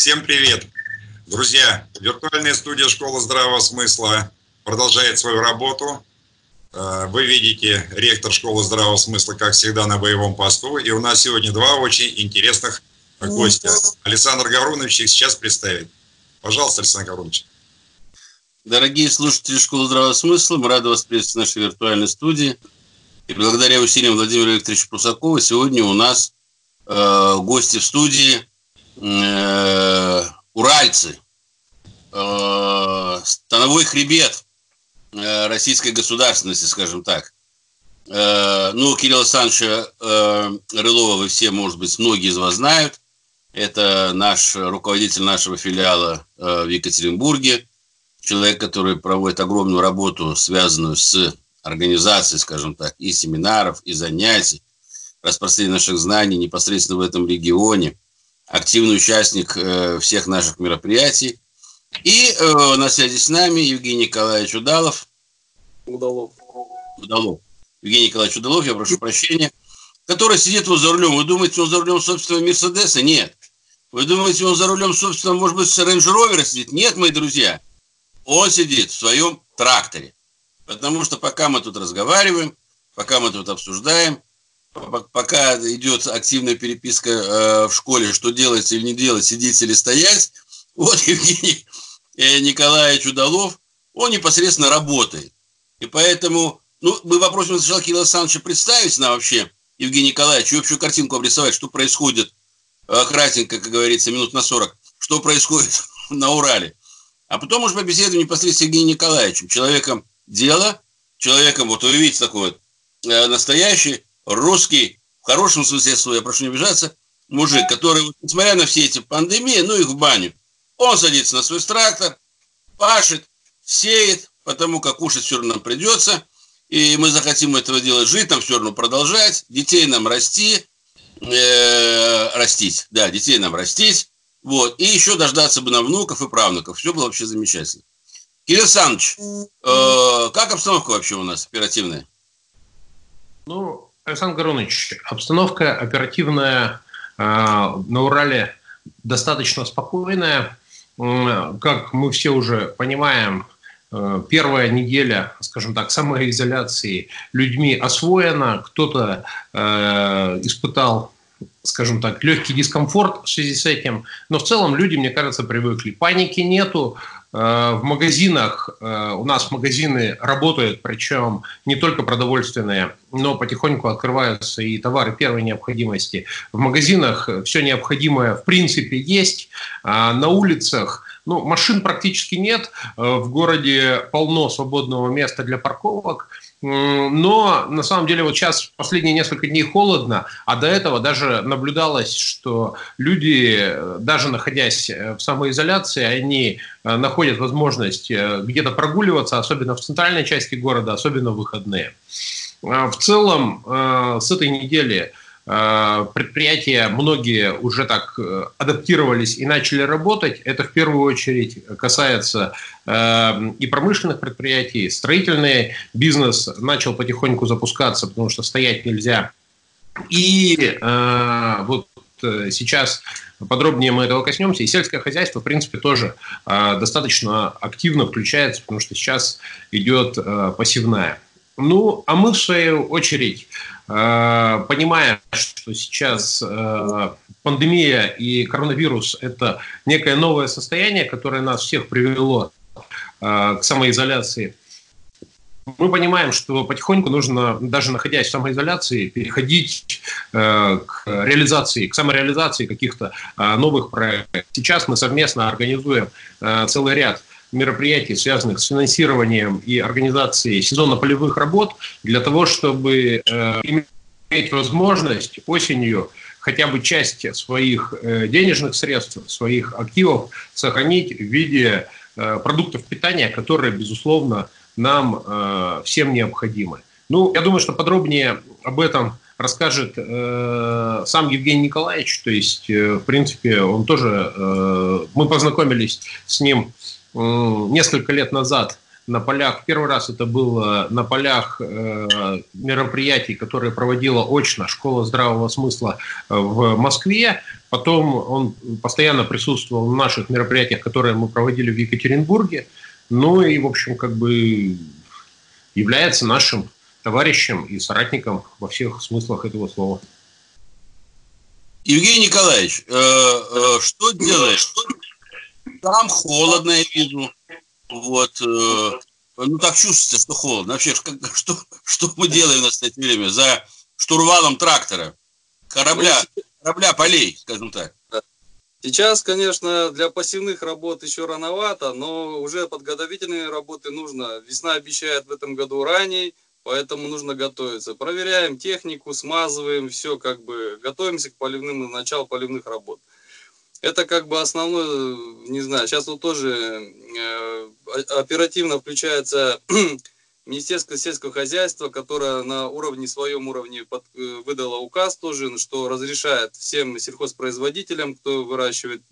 Всем привет! Друзья, виртуальная студия «Школа здравого смысла» продолжает свою работу. Э, вы видите ректор школы здравого смысла, как всегда, на боевом посту. И у нас сегодня два очень интересных гостя. Александр Гаврунович их сейчас представит. Пожалуйста, Александр Гаврунович. Дорогие слушатели школы здравого смысла, мы рады вас приветствовать в нашей виртуальной студии. И благодаря усилиям Владимира Викторовича Прусакова сегодня у нас э, гости в студии э, уральцы, э, становой хребет э, российской государственности, скажем так. Э, ну, Кирилла Александровича Рылова вы все, может быть, многие из вас знают. Это наш руководитель нашего филиала в Екатеринбурге, человек, который проводит огромную работу, связанную с организацией, скажем так, и семинаров, и занятий, распространения наших знаний непосредственно в этом регионе, активный участник э, всех наших мероприятий. И э, на связи с нами Евгений Николаевич Удалов. Удалов. Удалов. Евгений Николаевич Удалов, я прошу прощения, который сидит вот за рулем. Вы думаете, он за рулем собственного Мерседеса? Нет. Вы думаете, он за рулем собственного, может быть, Range Rover сидит? Нет, мои друзья. Он сидит в своем тракторе. Потому что пока мы тут разговариваем, пока мы тут обсуждаем, пока идет активная переписка э, в школе, что делать или не делать, сидеть или стоять, вот Евгений э, Николаевич Удалов, он непосредственно работает. И поэтому, ну, мы попросим сначала Кирилла Александровича представить нам вообще, Евгений Николаевич, и общую картинку обрисовать, что происходит, э, кратенько, как говорится, минут на 40, что происходит на Урале. А потом уже побеседуем непосредственно с Евгением Николаевичем, человеком дела, человеком, вот вы видите, такой вот, э, настоящий русский, в хорошем смысле слова, я прошу не обижаться, мужик, который, несмотря на все эти пандемии, ну их в баню, он садится на свой трактор, пашет, сеет, потому как кушать все равно нам придется, и мы захотим этого делать, жить нам все равно продолжать, детей нам расти, э, растить, да, детей нам растить, вот, и еще дождаться бы нам внуков и правнуков, все было вообще замечательно. Кирилл Александрович, э, как обстановка вообще у нас оперативная? Ну, Александр Горунович, обстановка оперативная э, на Урале достаточно спокойная. Как мы все уже понимаем, э, первая неделя, скажем так, самоизоляции людьми освоена. Кто-то э, испытал скажем так, легкий дискомфорт в связи с этим. Но в целом люди, мне кажется, привыкли. Паники нету. Э, в магазинах, э, у нас магазины работают, причем не только продовольственные, но потихоньку открываются и товары первой необходимости. В магазинах все необходимое в принципе есть. А на улицах ну, машин практически нет. Э, в городе полно свободного места для парковок. Но на самом деле вот сейчас последние несколько дней холодно, а до этого даже наблюдалось, что люди, даже находясь э, в самоизоляции, они э, находят возможность э, где-то прогуливаться, особенно в центральной части города, особенно в выходные. В целом с этой недели предприятия многие уже так адаптировались и начали работать. Это в первую очередь касается Эм, и промышленных предприятий, строительный бизнес начал потихоньку запускаться, потому что стоять нельзя. И э, вот э, сейчас подробнее мы этого коснемся. И сельское хозяйство, в принципе, тоже э, достаточно активно включается, потому что сейчас идет э, посевная. Ну, а мы, в свою очередь, э, понимая, что сейчас э, пандемия и коронавирус – это некое новое состояние, которое нас всех привело Э, к самоизоляции. Мы понимаем, что потихоньку нужно, даже находясь в самоизоляции, переходить э, к реализации, к самореализации каких-то э, новых проектов. Сейчас мы совместно организуем целый ряд мероприятий, связанных с финансированием и организацией сезонно-полевых работ, для того, чтобы иметь возможность осенью хотя бы часть своих денежных средств, своих активов сохранить в виде Э, продуктов питания, которые, безусловно, нам э, всем необходимы. Ну, я думаю, что подробнее об этом расскажет э, сам Евгений Николаевич. То есть, э, в принципе, он тоже... Э, мы познакомились с ним э, несколько лет назад на полях. Первый раз это было на полях э, мероприятий, которые проводила очно школа здравого смысла в Москве. Потом он постоянно присутствовал в наших мероприятиях, которые мы проводили в Екатеринбурге. Ну и, в общем, как бы является нашим товарищем и соратником во всех смыслах этого слова. Евгений Николаевич, э, э, что делаешь? Там холодно, я вижу. Вот. Э, ну, так чувствуется, что холодно. Вообще, как, что, что мы делаем в настоящее время за штурвалом трактора, корабля, корабля полей, скажем так? Сейчас, конечно, для пассивных работ еще рановато, но уже подготовительные работы нужно. Весна обещает в этом году ранее, поэтому нужно готовиться. Проверяем технику, смазываем, все как бы готовимся к поливным, началу поливных работ. Это как бы основной, не знаю, сейчас вот тоже э, оперативно включается Министерство сельского хозяйства, которое на уровне, своем уровне под, э, выдало указ тоже, что разрешает всем сельхозпроизводителям, кто выращивает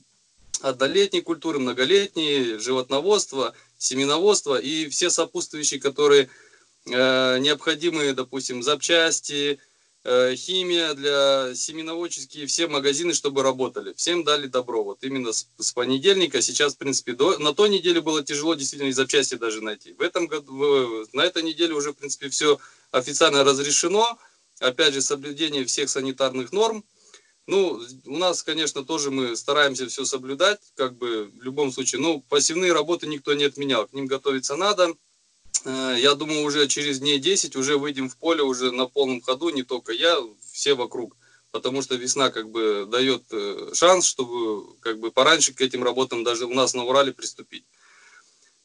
однолетние культуры, многолетние, животноводство, семеноводство и все сопутствующие, которые э, необходимые, допустим, запчасти, Э, химия, для семеноводческие, все магазины, чтобы работали. Всем дали добро. Вот именно с, с понедельника. Сейчас, в принципе, до, на той неделе было тяжело действительно и запчасти даже найти. В этом году, на этой неделе уже, в принципе, все официально разрешено. Опять же, соблюдение всех санитарных норм. Ну, у нас, конечно, тоже мы стараемся все соблюдать, как бы в любом случае. Ну, пассивные работы никто не отменял, к ним готовиться надо. Э, я думаю, уже через дней 10 уже выйдем в поле уже на полном ходу, не только я, все вокруг. Потому что весна как бы дает э, шанс, чтобы как бы пораньше к этим работам даже у нас на Урале приступить.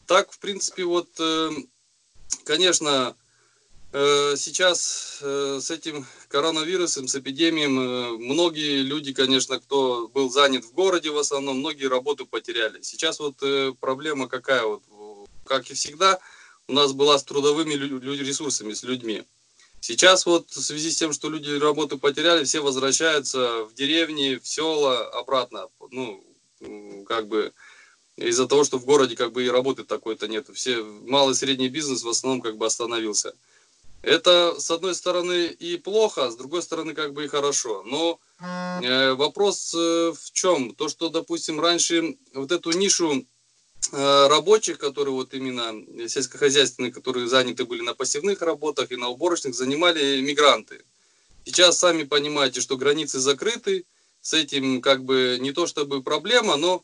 Так, в принципе, вот, э, конечно, сейчас с этим коронавирусом, с эпидемией, многие люди, конечно, кто был занят в городе в основном, многие работу потеряли. Сейчас вот проблема какая вот, как и всегда – у нас была с трудовыми ресурсами, с людьми. Сейчас вот в связи с тем, что люди работу потеряли, все возвращаются в деревни, в села обратно. Ну, как бы из-за того, что в городе как бы и работы такой-то нет. Все малый и средний бизнес в основном как бы остановился. Это, с одной стороны, и плохо, а с другой стороны, как бы и хорошо. Но э, вопрос э, в чем? То, что, допустим, раньше вот эту нишу рабочих, которые вот именно сельскохозяйственные, которые заняты были на пассивных работах и на уборочных, занимали мигранты. Сейчас сами понимаете, что границы закрыты, с этим как бы не то чтобы проблема, но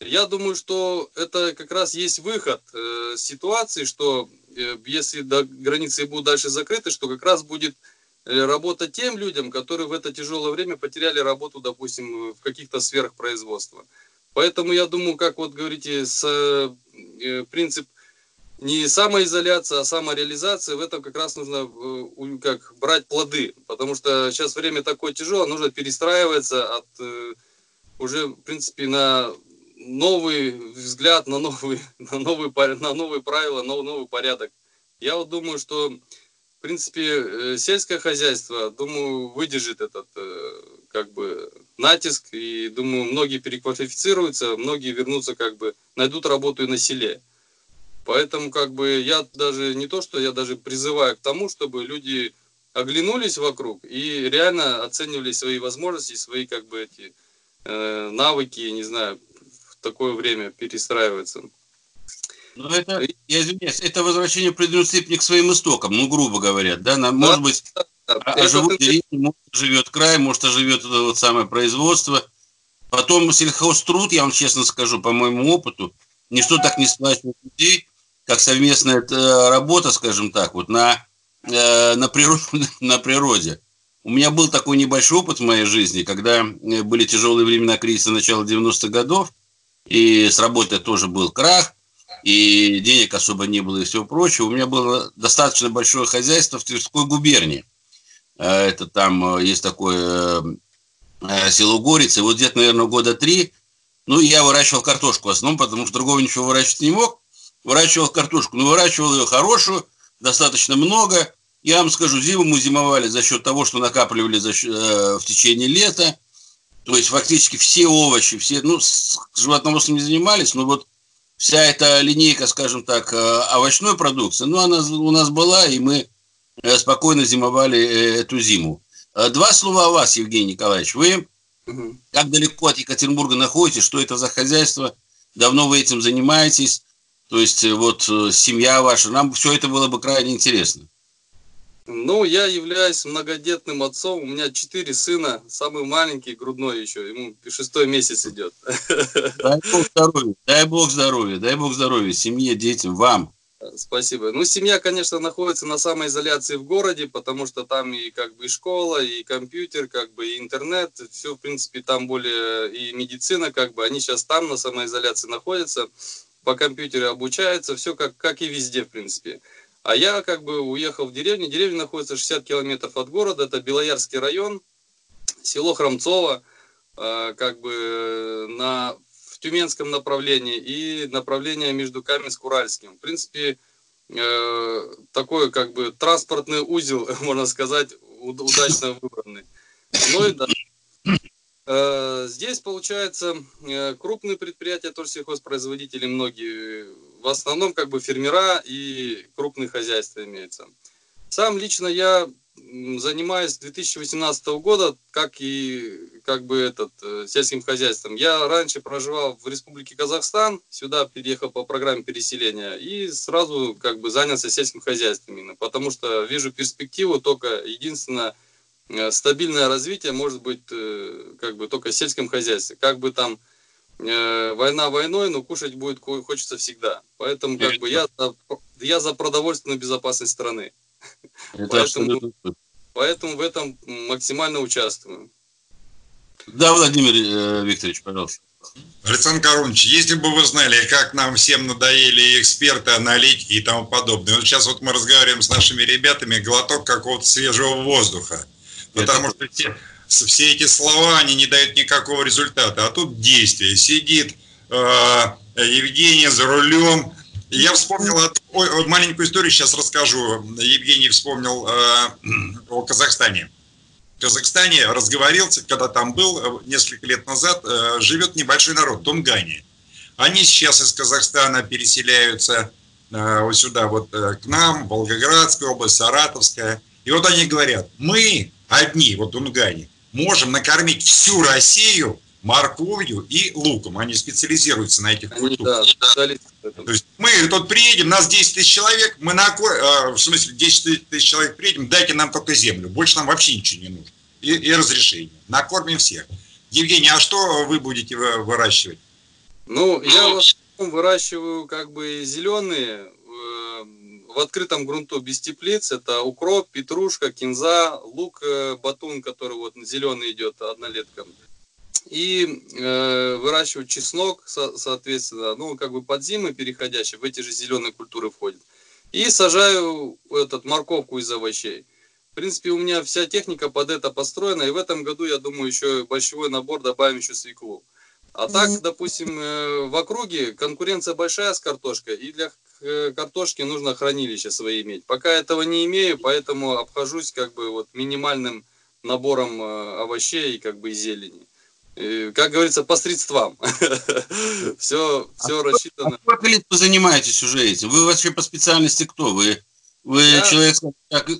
я думаю, что это как раз есть выход э, ситуации, что э, если до границы будут дальше закрыты, что как раз будет э, работа тем людям, которые в это тяжелое время потеряли работу, допустим, в каких-то сферах производства. Поэтому я думаю, как вот говорите, с, э, принцип не самоизоляция, а самореализация, в этом как раз нужно э, как брать плоды, потому что сейчас время такое тяжелое, нужно перестраиваться от э, уже, в принципе, на новый взгляд, на новый, на новый, на новые правила, на новый порядок. Я вот думаю, что, в принципе, э, сельское хозяйство, думаю, выдержит этот, э, как бы, натиск, и думаю, многие переквалифицируются, многие вернутся, как бы, найдут работу и на селе. Поэтому, как бы, я даже, не то, что я даже призываю к тому, чтобы люди оглянулись вокруг и реально оценивали свои возможности, свои, как бы, эти э, навыки, не знаю, в такое время перестраиваться. Ну, это, я извиняюсь, это возвращение преднусыпни к своим истокам, ну, грубо говоря, да, нам, да, может быть, а, а живут деревни, может, живет край, может, живет вот самое производство. Потом сельхозтруд, я вам честно скажу, по моему опыту, ничто так не сплачивает людей, как совместная работа, скажем так, вот на, э, на, природе, на природе. У меня был такой небольшой опыт в моей жизни, когда э, были тяжелые времена кризиса начала 90-х годов, и с работы тоже был крах, и денег особо не было и всего прочего. У меня было достаточно большое хозяйство в Тверской губернии. Э, это там э, есть такое э, село Горица. Вот где-то, наверное, года три, ну, я выращивал картошку в основном, потому что другого ничего выращивать не мог. Выращивал картошку, но выращивал ее хорошую, достаточно много. Я вам скажу, зиму мы зимовали за счет того, что накапливали за счет, э, в течение лета. То есть фактически все овощи, все, ну, с животноводством не занимались, но вот вся эта линейка, скажем так, овощной продукции, ну, она у нас была, и мы Э, спокойно зимовали э, эту зиму. Э, два слова о вас, Евгений Николаевич. Вы. Как далеко от Екатеринбурга находитесь, что это за хозяйство, давно вы этим занимаетесь, то есть э, вот э, семья ваша, нам все это было бы крайне интересно. Ну, я являюсь многодетным отцом. У меня четыре сына, самый маленький, грудной еще. Ему шестой месяц идет. Дай Бог здоровья, дай Бог здоровья, дай Бог здоровья семье, детям, вам. Спасибо. Ну, семья, конечно, находится на самоизоляции в городе, потому что там и как бы и школа, и компьютер, как бы и интернет, все, в принципе, там более и медицина, как бы, они сейчас там на самоизоляции находятся, по компьютеру обучаются, все как, как и везде, в принципе. А я как бы уехал в деревню. Деревня находится 60 километров от города. Это Белоярский район, село Хромцово, э, как бы на, Тюменском направлении и направление между Каменск-Уральским. В принципе, э, такой как бы транспортный узел, можно сказать, удачно выбранный. Ну и да, Э, здесь, получается, э, крупные предприятия, тоже сельхозпроизводители многие, в основном как бы фермера и крупные хозяйства имеются. Сам лично я занимаюсь с 2018 года, как и как бы этот э, сельским хозяйством. Я раньше проживал в Республике Казахстан, сюда переехал по программе переселения и сразу как бы занялся сельским хозяйством именно, потому что вижу перспективу только единственное – Э, стабильное развитие может быть э, как бы только в сельском хозяйстве. Как бы там война войной, но кушать будет хочется всегда. Поэтому как бы я за, я за продовольственную безопасность страны. Поэтому, поэтому в этом максимально участвую. Да, Владимир э, Викторович, пожалуйста. Александр Корунович, если бы вы знали, как нам всем надоели эксперты, аналитики и тому подобное. Вот сейчас вот мы разговариваем с нашими ребятами, глоток какого-то свежего воздуха. Потому Это... что все, все эти слова, они не дают никакого результата. А тут действие. Сидит э, Евгений за рулем. Я вспомнил ой, маленькую историю, сейчас расскажу. Евгений вспомнил э, о Казахстане. В Казахстане разговорился, когда там был э, несколько лет назад, э, живет небольшой народ, Тунгане. Они сейчас из Казахстана переселяются э, вот сюда, вот э, к нам, Волгоградская область, Саратовская. И вот они говорят, мы одни, вот Дунгане, можем накормить всю Россию морковью и луком. Они специализируются на этих культурах. Да, То есть мы тут приедем, нас 10 тысяч человек, мы на а, в смысле 10 тысяч человек приедем, дайте нам только землю, больше нам вообще ничего не нужно. И, и разрешение. Накормим всех. Евгений, а что вы будете выращивать? Ну, я в основном выращиваю как бы зеленые в открытом грунту без теплиц. Это укроп, петрушка, кинза, лук, э, батун, который вот зеленый идет однолетком. И э, выращивать чеснок, со, соответственно, ну, как бы под зимы переходящий, в эти же зеленые культуры входит. И сажаю этот морковку из овощей. В принципе, у меня вся техника под это построена, и в этом году, я думаю, еще большой набор добавим еще свеклу. А так, допустим, э, в округе конкуренция большая с картошкой, и для Э, картошки нужно хранилище свои иметь. Пока этого не имею, поэтому обхожусь как бы вот минимальным набором э, овощей и как бы зелени. И, как говорится, по средствам. все, все а рассчитано. А сколько лет вы занимаетесь уже этим? Вы вообще по специальности кто? Вы, вы человек...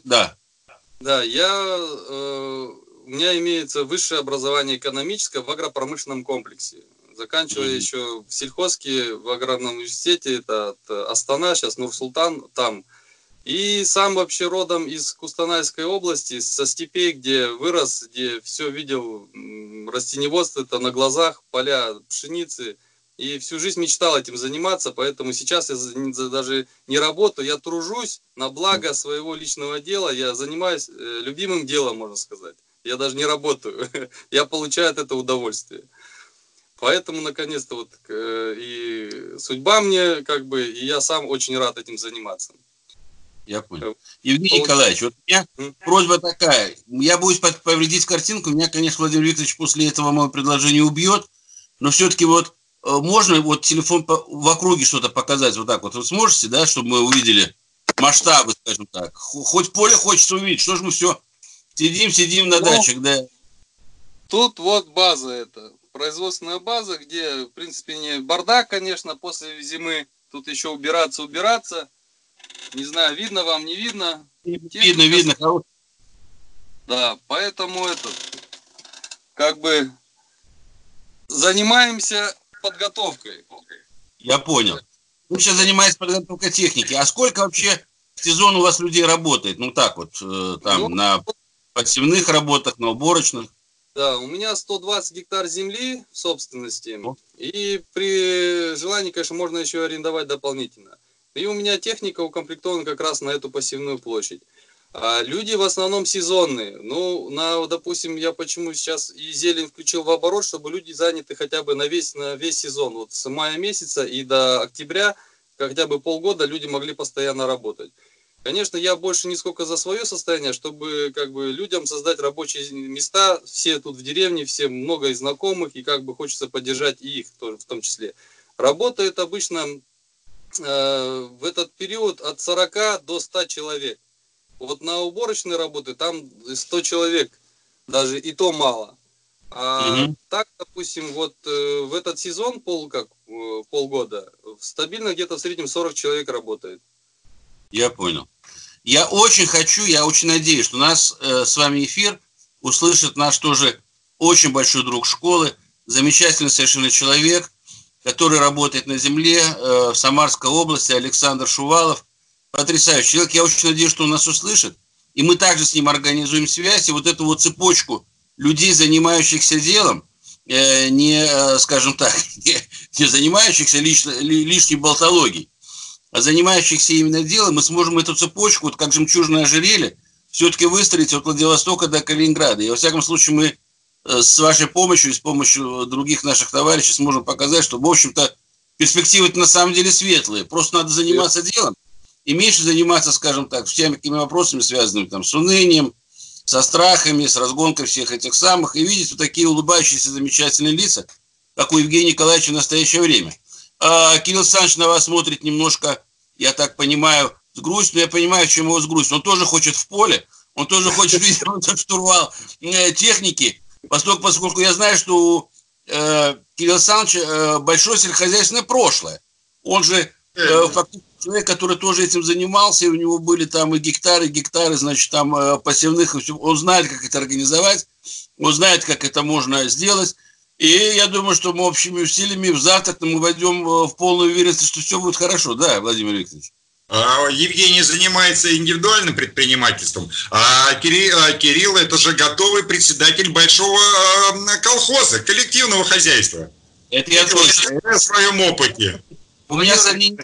Да. Да, я... Э, у меня имеется высшее образование экономическое в агропромышленном комплексе. Заканчивая mm-hmm. еще в сельхозке в аграрном университете, это от Астана, сейчас Нур-Султан, там. И сам вообще родом из Кустанайской области, со степей, где вырос, где все видел растеневодство, это на глазах, поля пшеницы. И всю жизнь мечтал этим заниматься, поэтому сейчас я даже не работаю, я тружусь на благо своего личного дела, я занимаюсь э, любимым делом, можно сказать. Я даже не работаю, я получаю от этого удовольствие. Поэтому, наконец-то, вот э, и судьба мне, как бы, и я сам очень рад этим заниматься. Я понял. Э, Евгений. Николаевич, вот у меня просьба такая. Я боюсь повредить картинку. Меня, конечно, Владимир Викторович после этого мое предложение убьет. Но все-таки вот э, можно вот телефон в округе что-то показать вот так вот. Вы сможете, да, чтобы мы увидели масштабы, скажем так. Хоть поле хочется увидеть. Что ж мы все сидим, сидим на ну, дачах, да? Тут вот база это производственная база, где, в принципе, не бардак, конечно, после зимы. Тут еще убираться, убираться. Не знаю, видно вам, не видно. Видно, видно. Да, поэтому это, как бы, занимаемся подготовкой. Я понял. Вы сейчас занимаетесь подготовкой техники. А сколько вообще в сезон у вас людей работает? Ну так вот, э, там, ну, на посевных работах, на уборочных? Да, у меня 120 гектар земли в собственности. Ну. И при желании, конечно, можно еще арендовать дополнительно. И у меня техника укомплектована как раз на эту посевную площадь. А люди в основном сезонные. Ну, на, допустим, я почему сейчас и зелень включил в оборот, чтобы люди заняты хотя бы на весь, на весь сезон. Вот с мая месяца и до октября хотя бы полгода люди могли постоянно работать. Конечно, я больше не сколько за свое состояние, чтобы как бы людям создать рабочие места. Все тут в деревне, все много и знакомых, и как бы хочется поддержать и их тоже в том числе. Работает обычно в этот период от 40 до 100 человек. Вот на уборочной работы там 100 человек, даже и то мало. А угу. так, допустим, вот э, в этот сезон пол, как, э, полгода стабильно где-то в среднем 40 человек работает. Я понял. Я очень хочу, я очень надеюсь, что нас э, с вами эфир услышит наш тоже очень большой друг школы, замечательный совершенно человек, который работает на земле э, в Самарской области, Александр Шувалов потрясающий человек. Я очень надеюсь, что он нас услышит. И мы также с ним организуем связь. И вот эту вот цепочку людей, занимающихся делом, э, не, э, скажем так, не, не занимающихся лично, лишней болтологией, а занимающихся именно делом, мы сможем эту цепочку, вот как жемчужное ожерелье, все-таки выстроить от Владивостока до Калининграда. И во всяком случае мы с вашей помощью и с помощью других наших товарищей сможем показать, что, в общем-то, перспективы на самом деле светлые. Просто надо заниматься делом и меньше заниматься, скажем так, всеми такими вопросами, связанными там, с унынием, со страхами, с разгонкой всех этих самых, и видеть вот такие улыбающиеся замечательные лица, как у Евгения Николаевича в настоящее время. А Кирилл Александрович на вас смотрит немножко, я так понимаю, с грустью, но я понимаю, чем его с грустью. Он тоже хочет в поле, он тоже хочет видеть штурвал э, техники, поскольку, поскольку я знаю, что у э, Кирилла Александровича э, большое сельскохозяйственное прошлое. Он же э, фактически человек, который тоже этим занимался, и у него были там и гектары, и гектары, значит, там э, посевных, он знает, как это организовать, он знает, как это можно сделать. И я думаю, что мы общими усилиями в завтра мы войдем э, в полную уверенность, что все будет хорошо. Да, Владимир Викторович? А, Евгений занимается индивидуальным предпринимательством, а Кирилл, а Кирилл это же готовый председатель большого э, колхоза, коллективного хозяйства. Это я точно. В своем опыте. У меня сомнений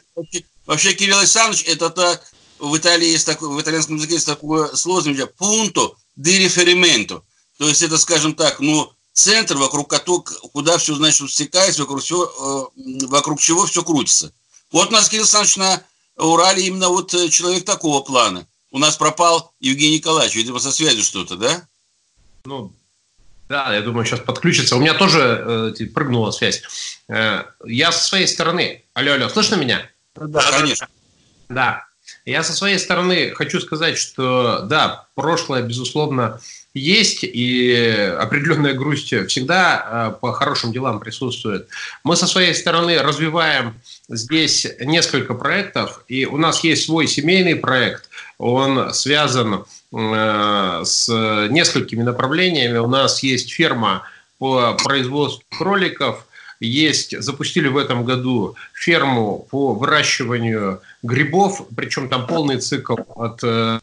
Вообще Кирилл Александрович, это то, в Италии есть такое, в итальянском языке есть такое слово, punto di riferimento. То есть это, скажем так, ну, центр, вокруг которого, куда все, значит, стекается, вокруг, все, э, вокруг чего все крутится. Вот у нас Кирилл Александрович на Урале именно вот э, человек такого плана. У нас пропал Евгений Николаевич, видимо, со связью что-то, да? Ну, да, я думаю, сейчас подключится. У меня тоже э, прыгнула связь. Э, я со своей стороны. Алло, алло, слышно меня? Да, конечно. Да. Я со своей стороны хочу сказать, что да, прошлое, безусловно, есть, и определенная грусть всегда э, по хорошим делам присутствует. Мы со своей стороны развиваем здесь несколько проектов, и у нас есть свой семейный проект, он связан э, с несколькими направлениями. У нас есть ферма по производству кроликов – есть, запустили в этом году ферму по выращиванию грибов, причем там полный цикл от э,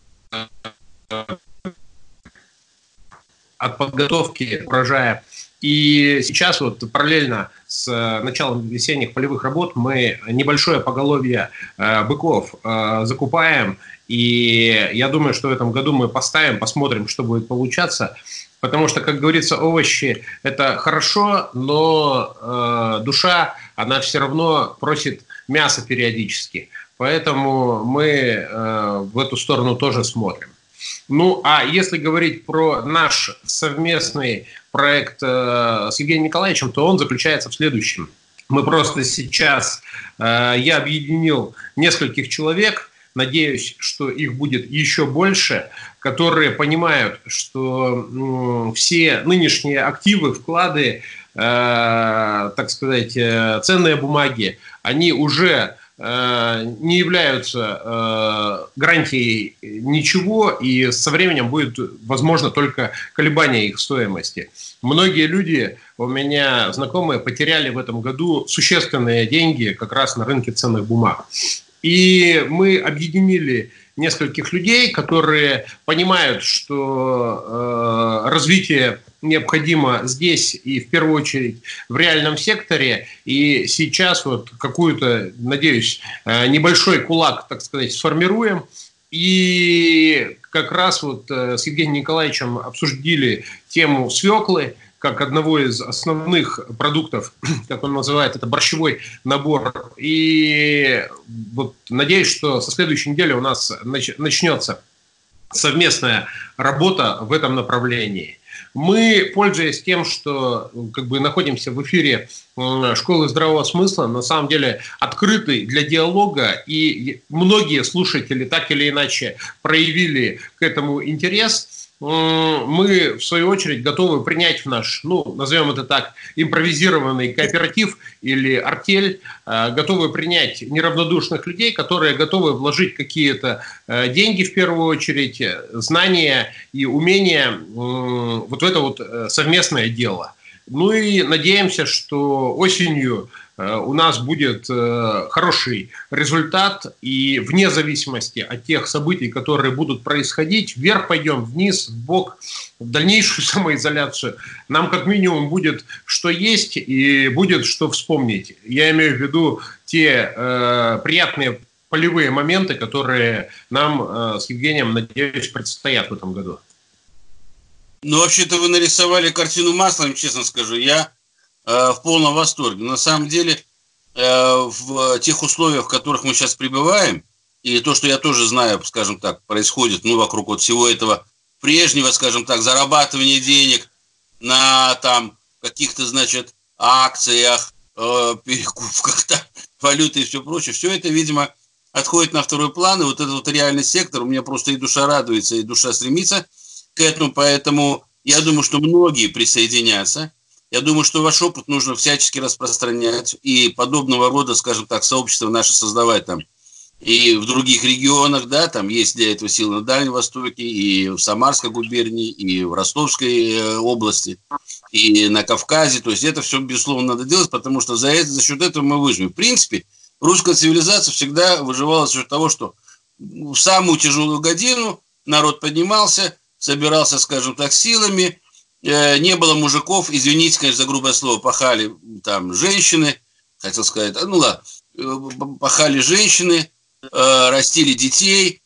от подготовки урожая. И сейчас вот параллельно с началом весенних полевых работ мы небольшое поголовье э, быков э, закупаем. И я думаю, что в этом году мы поставим, посмотрим, что будет получаться. Потому что, как говорится, овощи – это хорошо, но э, душа, она все равно просит мясо периодически. Поэтому мы э, в эту сторону тоже смотрим. Ну, а если говорить про наш совместный проект э, с Евгением Николаевичем, то он заключается в следующем. Мы просто сейчас, э, я объединил нескольких человек, надеюсь, что их будет еще больше, которые понимают, что ну, все нынешние активы, вклады, э, так сказать, э, ценные бумаги, они уже не являются э, гарантией ничего, и со временем будет возможно только колебание их стоимости. Многие люди, у меня знакомые, потеряли в этом году существенные деньги как раз на рынке ценных бумаг. И мы объединили нескольких людей, которые понимают, что э, развитие необходимо здесь и в первую очередь в реальном секторе. И сейчас вот какую-то, надеюсь, э, небольшой кулак, так сказать, сформируем. И как раз вот э, с Евгением Николаевичем обсудили тему свеклы, как одного из основных продуктов, как он называет, это борщевой набор. И вот надеюсь, что со следующей недели у нас начнется совместная работа в этом направлении. Мы, пользуясь тем, что как бы находимся в эфире школы здравого смысла, на самом деле открыты для диалога, и многие слушатели так или иначе проявили к этому интерес – мы, в свою очередь, готовы принять в наш, ну, назовем это так, импровизированный кооператив или артель, э, готовы принять неравнодушных людей, которые готовы вложить какие-то э, деньги, в первую очередь, знания и умения вот в это вот э, совместное дело. Ну и надеемся, что осенью Э, у нас будет э, хороший результат, и вне зависимости от тех событий, которые будут происходить, вверх пойдем, вниз, в бок, в дальнейшую самоизоляцию, нам как минимум будет что есть и будет что вспомнить. Я имею в виду те э, приятные полевые моменты, которые нам э, с Евгением, надеюсь, предстоят в этом году. Ну, вообще-то вы нарисовали картину маслом, честно скажу. Я Э, в полном восторге. На самом деле, э, в тех условиях, в которых мы сейчас пребываем, и то, что я тоже знаю, скажем так, происходит ну, вокруг вот всего этого прежнего, скажем так, зарабатывания денег на там каких-то, значит, акциях, э, перекупках валюты и все прочее, все это, видимо, отходит на второй план, и вот этот вот реальный сектор, у меня просто и душа радуется, и душа стремится к этому, поэтому я думаю, что многие присоединятся, я думаю, что ваш опыт нужно всячески распространять и подобного рода, скажем так, сообщества наши создавать там и в других регионах, да, там есть для этого силы на Дальнем Востоке, и в Самарской губернии, и в Ростовской э, области, и на Кавказе. То есть это все, безусловно, надо делать, потому что за, это, за счет этого мы выживем. В принципе, русская цивилизация всегда выживала за счет того, что в самую тяжелую годину народ поднимался, собирался, скажем так, силами, Э, не было мужиков, извините, конечно, за грубое слово, пахали там женщины, хотел сказать, ну ладно, э, пахали женщины, э, растили детей,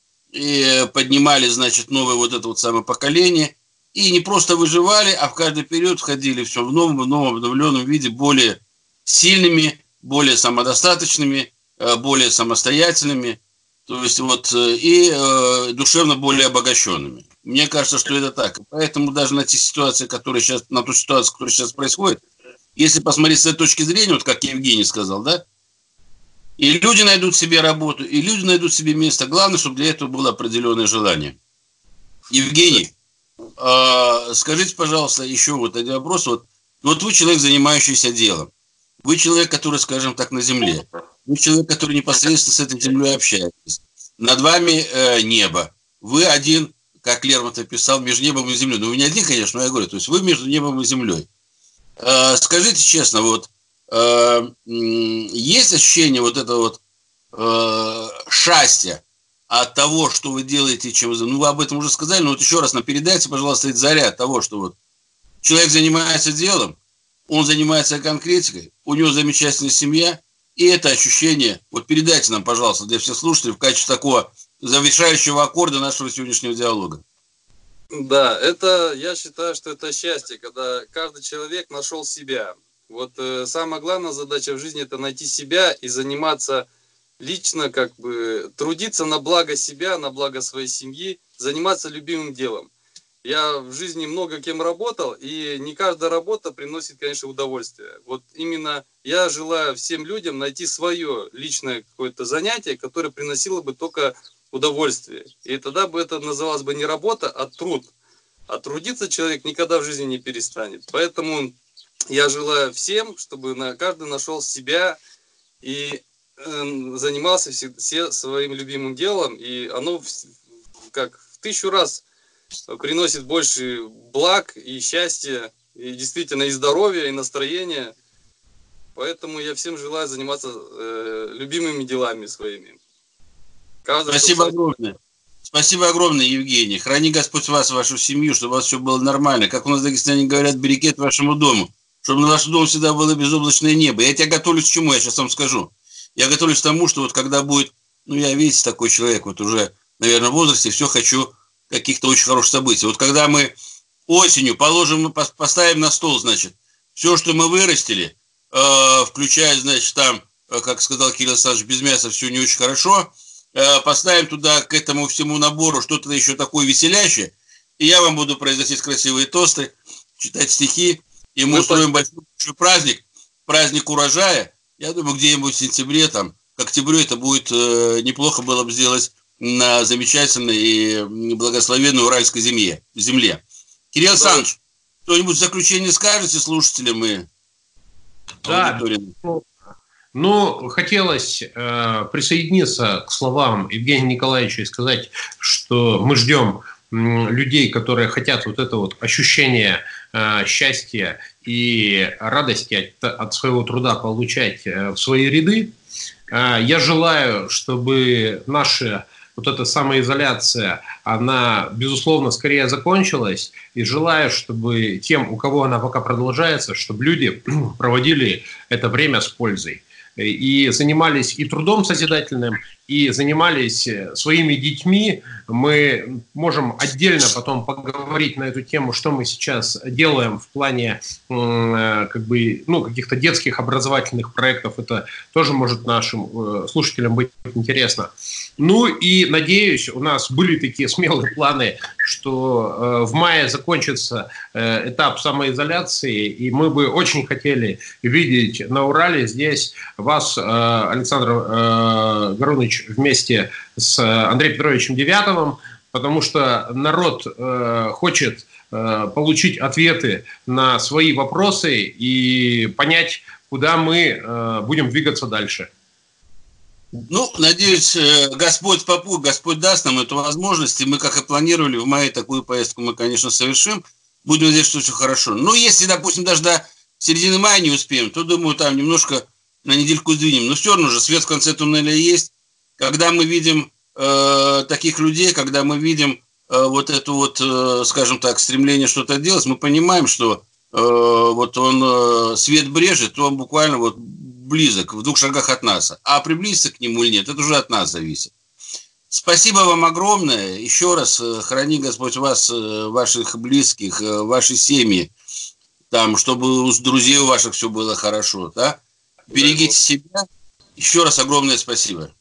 поднимали, значит, новое вот это вот самое поколение, и не просто выживали, а в каждый период входили все в новом, в новом обновленном виде, более сильными, более самодостаточными, более самостоятельными, то есть вот и душевно более обогащенными. Мне кажется, что это так. Поэтому даже на те ситуации, которые сейчас, на ту ситуацию, которая сейчас происходит, если посмотреть с этой точки зрения, вот как Евгений сказал, да, и люди найдут себе работу, и люди найдут себе место. Главное, чтобы для этого было определенное желание. Евгений, э, скажите, пожалуйста, еще вот один вопрос. Вот, вот вы человек, занимающийся делом. Вы человек, который, скажем так, на земле. Вы человек, который непосредственно с этой землей общается. Над вами э, небо. Вы один как Лермонтов писал, между небом и землей. Ну, вы не один, конечно, но я говорю, то есть вы между небом и землей. Э, скажите честно, вот э, есть ощущение вот этого вот э, счастья от того, что вы делаете, чем вы... Ну, вы об этом уже сказали, но вот еще раз нам передайте, пожалуйста, этот заряд того, что вот человек занимается делом, он занимается конкретикой, у него замечательная семья, и это ощущение, вот передайте нам, пожалуйста, для всех слушателей в качестве такого завершающего аккорда нашего сегодняшнего диалога. Да, это, я считаю, что это счастье, когда каждый человек нашел себя. Вот э, самая главная задача в жизни это найти себя и заниматься лично, как бы трудиться на благо себя, на благо своей семьи, заниматься любимым делом. Я в жизни много кем работал, и не каждая работа приносит, конечно, удовольствие. Вот именно я желаю всем людям найти свое личное какое-то занятие, которое приносило бы только удовольствие. И тогда бы это называлось бы не работа, а труд. А трудиться человек никогда в жизни не перестанет. Поэтому я желаю всем, чтобы каждый нашел себя и эм, занимался все, все своим любимым делом, и оно как в тысячу раз приносит больше благ и счастья, и действительно и здоровья, и настроения. Поэтому я всем желаю заниматься э, любимыми делами своими. Каждый, Спасибо кто... огромное. Спасибо огромное, Евгений. Храни Господь вас, вашу семью, чтобы у вас все было нормально. Как у нас в Дагестане говорят, берекет вашему дому. Чтобы на вашем доме всегда было безоблачное небо. Я тебя готовлюсь к чему, я сейчас вам скажу. Я готовлюсь к тому, что вот когда будет, ну я, видите, такой человек, вот уже, наверное, в возрасте, все хочу каких-то очень хороших событий. Вот когда мы осенью положим, поставим на стол, значит, все, что мы вырастили, э, включая, значит, там, э, как сказал Кирилл Александрович, без мяса все не очень хорошо, поставим туда к этому всему набору что-то еще такое веселящее, и я вам буду произносить красивые тосты, читать стихи, и мы, мы устроим большой, большой праздник, праздник урожая. Я думаю, где-нибудь в сентябре, там, к октябрю это будет э, неплохо было бы сделать на замечательной и благословенной уральской земле. земле. Кирилл да. Александрович, кто-нибудь в заключение скажете слушателям и да. Ну, ну, хотелось э, присоединиться к словам Евгения Николаевича и сказать, что мы ждем людей, которые хотят вот это вот ощущение э, счастья и радости от, от своего труда получать э, в свои ряды. Э, я желаю, чтобы наши вот эта самоизоляция, она, безусловно, скорее закончилась. И желаю, чтобы тем, у кого она пока продолжается, чтобы люди проводили это время с пользой и занимались и трудом созидательным, и занимались э, своими детьми. Мы можем отдельно потом поговорить на эту тему, что мы сейчас делаем в плане э, как бы, ну, каких-то детских образовательных проектов. Это тоже может нашим э, слушателям быть интересно. Ну и, надеюсь, у нас были такие смелые планы, что в мае закончится этап самоизоляции, и мы бы очень хотели видеть на Урале здесь вас, Александр Горунович, вместе с Андреем Петровичем Девятовым, потому что народ э, хочет э, получить ответы на свои вопросы и понять, куда мы э, будем двигаться дальше. Ну, надеюсь, э, Господь попу, Господь даст нам эту возможность, и мы, как и планировали, в мае такую поездку мы, конечно, совершим. Будем надеяться, что все хорошо. Но если, допустим, даже до середины мая не успеем, то, думаю, там немножко на недельку сдвинем. Но все равно же свет в конце туннеля есть. Когда мы видим э, таких людей, когда мы видим э, вот это вот, э, скажем так, стремление что-то делать, мы понимаем, что э, вот он э, свет брежет, он буквально вот близок, в двух шагах от нас. А приблизиться к нему или нет, это уже от нас зависит. Спасибо вам огромное. Еще раз э, храни Господь вас, э, ваших близких, э, ваши семьи, там, чтобы у друзей у ваших все было хорошо. Да? Берегите себя. Еще раз огромное спасибо.